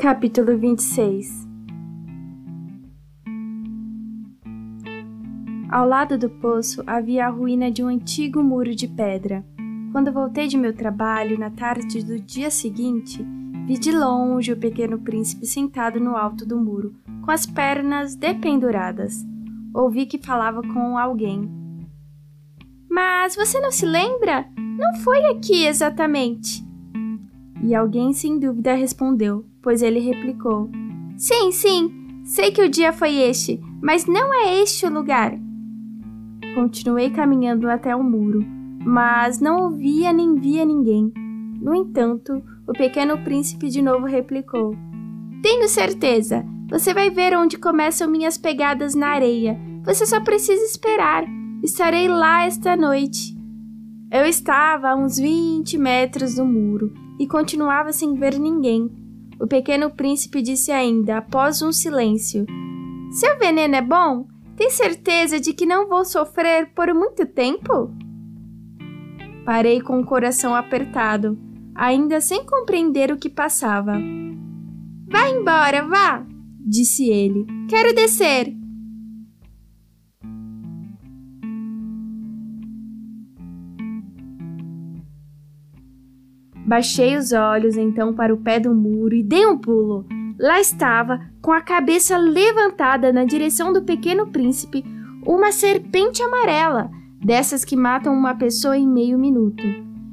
Capítulo 26 Ao lado do poço havia a ruína de um antigo muro de pedra. Quando voltei de meu trabalho na tarde do dia seguinte, vi de longe o pequeno príncipe sentado no alto do muro, com as pernas dependuradas. Ouvi que falava com alguém. Mas você não se lembra? Não foi aqui exatamente. E alguém sem dúvida respondeu, pois ele replicou: Sim, sim, sei que o dia foi este, mas não é este o lugar. Continuei caminhando até o muro, mas não ouvia nem via ninguém. No entanto, o pequeno príncipe de novo replicou: Tenho certeza, você vai ver onde começam minhas pegadas na areia. Você só precisa esperar. Estarei lá esta noite. Eu estava a uns 20 metros do muro e continuava sem ver ninguém. O pequeno príncipe disse ainda, após um silêncio: Seu veneno é bom? Tem certeza de que não vou sofrer por muito tempo? Parei com o coração apertado, ainda sem compreender o que passava. Vá embora, vá! disse ele. Quero descer. Baixei os olhos então para o pé do muro e dei um pulo. Lá estava, com a cabeça levantada na direção do pequeno príncipe, uma serpente amarela, dessas que matam uma pessoa em meio minuto.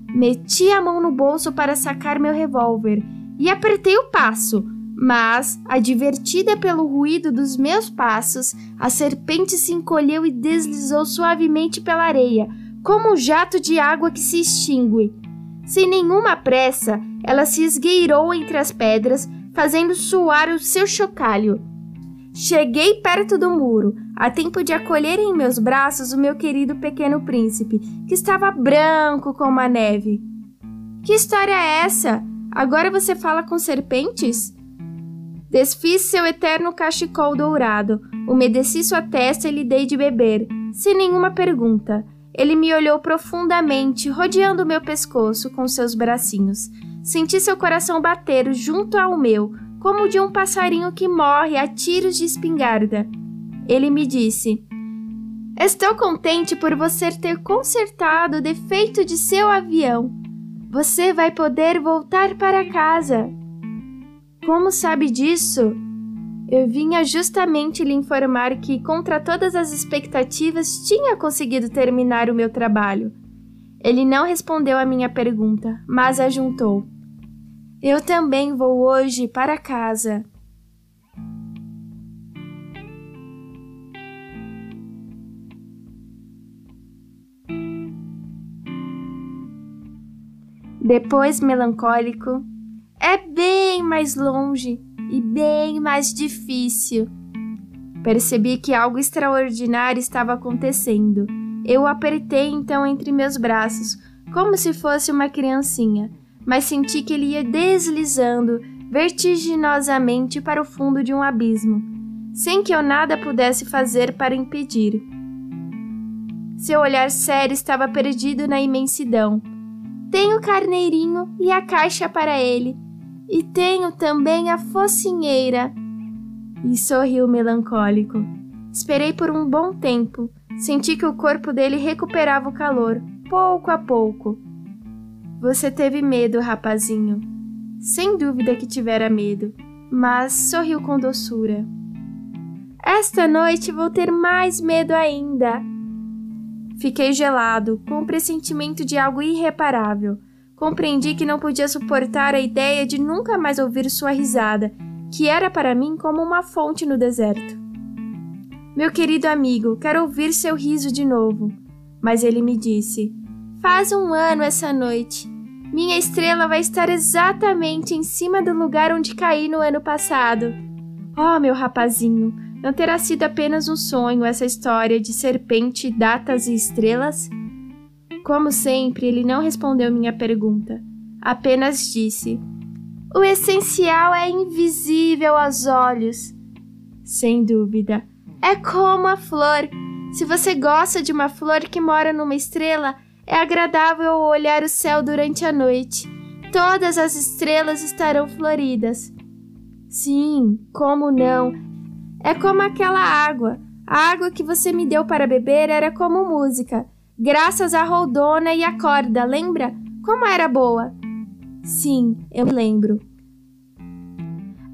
Meti a mão no bolso para sacar meu revólver e apertei o passo, mas, advertida pelo ruído dos meus passos, a serpente se encolheu e deslizou suavemente pela areia, como um jato de água que se extingue. Sem nenhuma pressa, ela se esgueirou entre as pedras, fazendo suar o seu chocalho. Cheguei perto do muro, a tempo de acolher em meus braços o meu querido pequeno príncipe, que estava branco como a neve. Que história é essa? Agora você fala com serpentes? Desfiz seu eterno cachecol dourado, umedeci sua testa e lhe dei de beber, sem nenhuma pergunta. Ele me olhou profundamente, rodeando meu pescoço com seus bracinhos. Senti seu coração bater junto ao meu, como o de um passarinho que morre a tiros de espingarda. Ele me disse: Estou contente por você ter consertado o defeito de seu avião. Você vai poder voltar para casa. Como sabe disso? Eu vinha justamente lhe informar que, contra todas as expectativas, tinha conseguido terminar o meu trabalho. Ele não respondeu à minha pergunta, mas ajuntou. Eu também vou hoje para casa. Depois, melancólico, é bem mais longe e bem mais difícil. Percebi que algo extraordinário estava acontecendo. Eu o apertei então entre meus braços, como se fosse uma criancinha mas senti que ele ia deslizando vertiginosamente para o fundo de um abismo, sem que eu nada pudesse fazer para impedir. Seu olhar sério estava perdido na imensidão. Tenho o carneirinho e a caixa para ele, e tenho também a focinheira. E sorriu melancólico. Esperei por um bom tempo. Senti que o corpo dele recuperava o calor, pouco a pouco. Você teve medo, rapazinho. Sem dúvida que tivera medo, mas sorriu com doçura. Esta noite vou ter mais medo ainda. Fiquei gelado, com o pressentimento de algo irreparável. Compreendi que não podia suportar a ideia de nunca mais ouvir sua risada, que era para mim como uma fonte no deserto. Meu querido amigo, quero ouvir seu riso de novo. Mas ele me disse: Faz um ano essa noite. Minha estrela vai estar exatamente em cima do lugar onde caí no ano passado. Oh, meu rapazinho, não terá sido apenas um sonho essa história de serpente, datas e estrelas? Como sempre, ele não respondeu minha pergunta. Apenas disse: O essencial é invisível aos olhos. Sem dúvida. É como a flor. Se você gosta de uma flor que mora numa estrela, é agradável olhar o céu durante a noite. Todas as estrelas estarão floridas. Sim, como não? É como aquela água. A água que você me deu para beber era como música, graças à roldona e à corda, lembra? Como era boa? Sim, eu me lembro.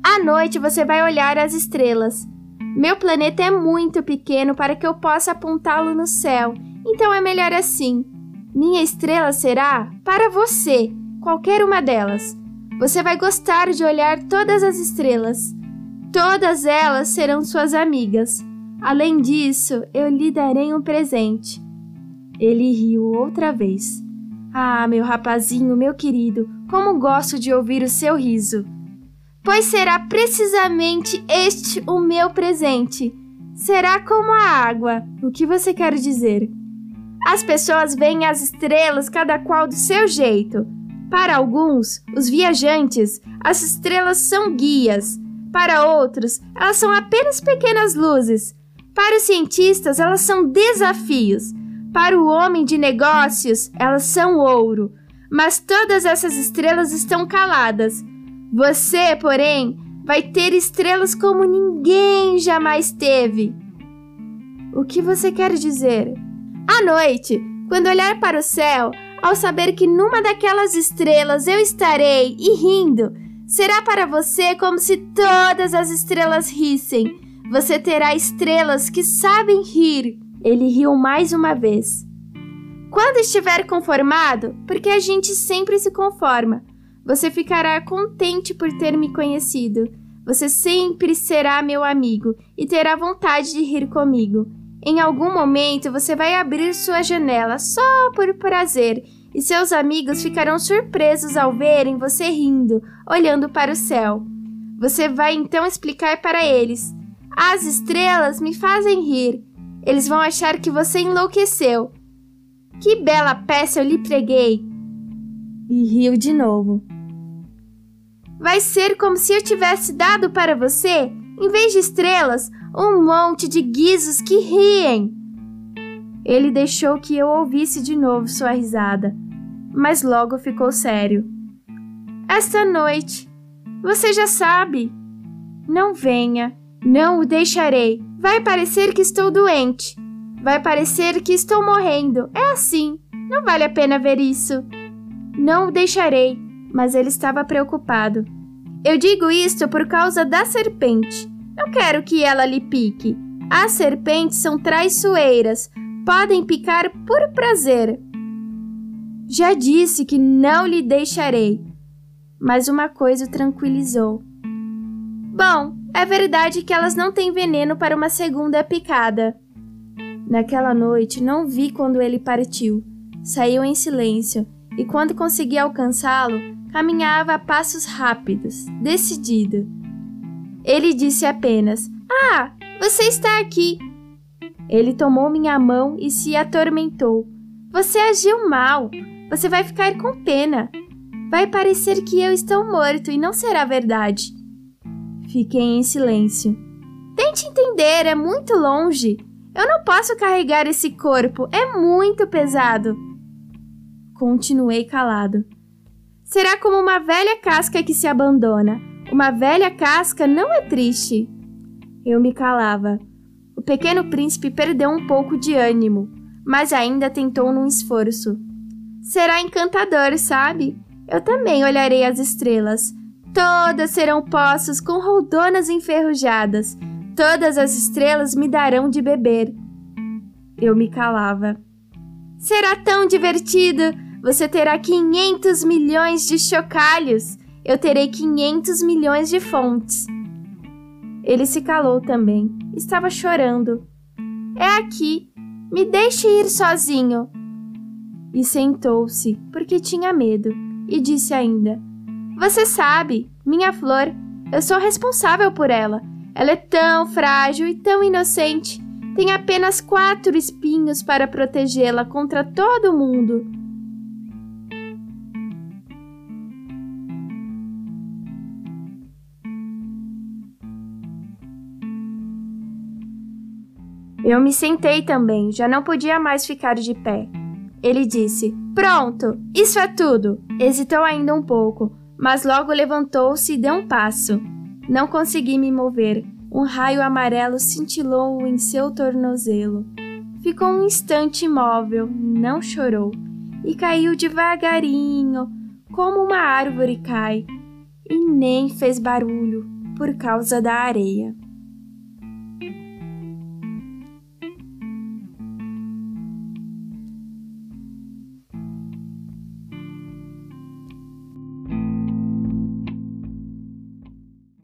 À noite você vai olhar as estrelas. Meu planeta é muito pequeno para que eu possa apontá-lo no céu, então é melhor assim. Minha estrela será para você, qualquer uma delas. Você vai gostar de olhar todas as estrelas. Todas elas serão suas amigas. Além disso, eu lhe darei um presente. Ele riu outra vez. Ah, meu rapazinho, meu querido, como gosto de ouvir o seu riso pois será precisamente este o meu presente. Será como a água. O que você quer dizer? As pessoas veem as estrelas cada qual do seu jeito. Para alguns, os viajantes, as estrelas são guias. Para outros, elas são apenas pequenas luzes. Para os cientistas, elas são desafios. Para o homem de negócios, elas são ouro. Mas todas essas estrelas estão caladas você, porém, vai ter estrelas como ninguém jamais teve. O que você quer dizer? À noite, quando olhar para o céu, ao saber que numa daquelas estrelas eu estarei e rindo, será para você como se todas as estrelas rissem. Você terá estrelas que sabem rir. Ele riu mais uma vez. Quando estiver conformado, porque a gente sempre se conforma, você ficará contente por ter me conhecido. Você sempre será meu amigo e terá vontade de rir comigo. Em algum momento você vai abrir sua janela só por prazer e seus amigos ficarão surpresos ao verem você rindo, olhando para o céu. Você vai então explicar para eles: As estrelas me fazem rir. Eles vão achar que você enlouqueceu. Que bela peça eu lhe preguei! E riu de novo. Vai ser como se eu tivesse dado para você, em vez de estrelas, um monte de guizos que riem. Ele deixou que eu ouvisse de novo sua risada, mas logo ficou sério. Esta noite, você já sabe. Não venha, não o deixarei. Vai parecer que estou doente. Vai parecer que estou morrendo. É assim. Não vale a pena ver isso. Não o deixarei mas ele estava preocupado. Eu digo isto por causa da serpente. Não quero que ela lhe pique. As serpentes são traiçoeiras, podem picar por prazer. Já disse que não lhe deixarei. Mas uma coisa o tranquilizou. Bom, é verdade que elas não têm veneno para uma segunda picada. Naquela noite não vi quando ele partiu. Saiu em silêncio, e quando consegui alcançá-lo, caminhava a passos rápidos, decidido. Ele disse apenas: Ah, você está aqui. Ele tomou minha mão e se atormentou. Você agiu mal. Você vai ficar com pena. Vai parecer que eu estou morto e não será verdade. Fiquei em silêncio. Tente entender, é muito longe. Eu não posso carregar esse corpo, é muito pesado. Continuei calado. Será como uma velha casca que se abandona. Uma velha casca não é triste. Eu me calava. O pequeno príncipe perdeu um pouco de ânimo, mas ainda tentou num esforço. Será encantador, sabe? Eu também olharei as estrelas. Todas serão poços com roldonas enferrujadas. Todas as estrelas me darão de beber. Eu me calava. Será tão divertido! Você terá 500 milhões de chocalhos. Eu terei 500 milhões de fontes. Ele se calou também. Estava chorando. É aqui. Me deixe ir sozinho. E sentou-se, porque tinha medo, e disse ainda: Você sabe, minha flor, eu sou responsável por ela. Ela é tão frágil e tão inocente. Tem apenas quatro espinhos para protegê-la contra todo mundo. Eu me sentei também, já não podia mais ficar de pé. Ele disse: Pronto, isso é tudo. Hesitou ainda um pouco, mas logo levantou-se e deu um passo. Não consegui me mover. Um raio amarelo cintilou em seu tornozelo. Ficou um instante imóvel, não chorou e caiu devagarinho, como uma árvore cai, e nem fez barulho por causa da areia.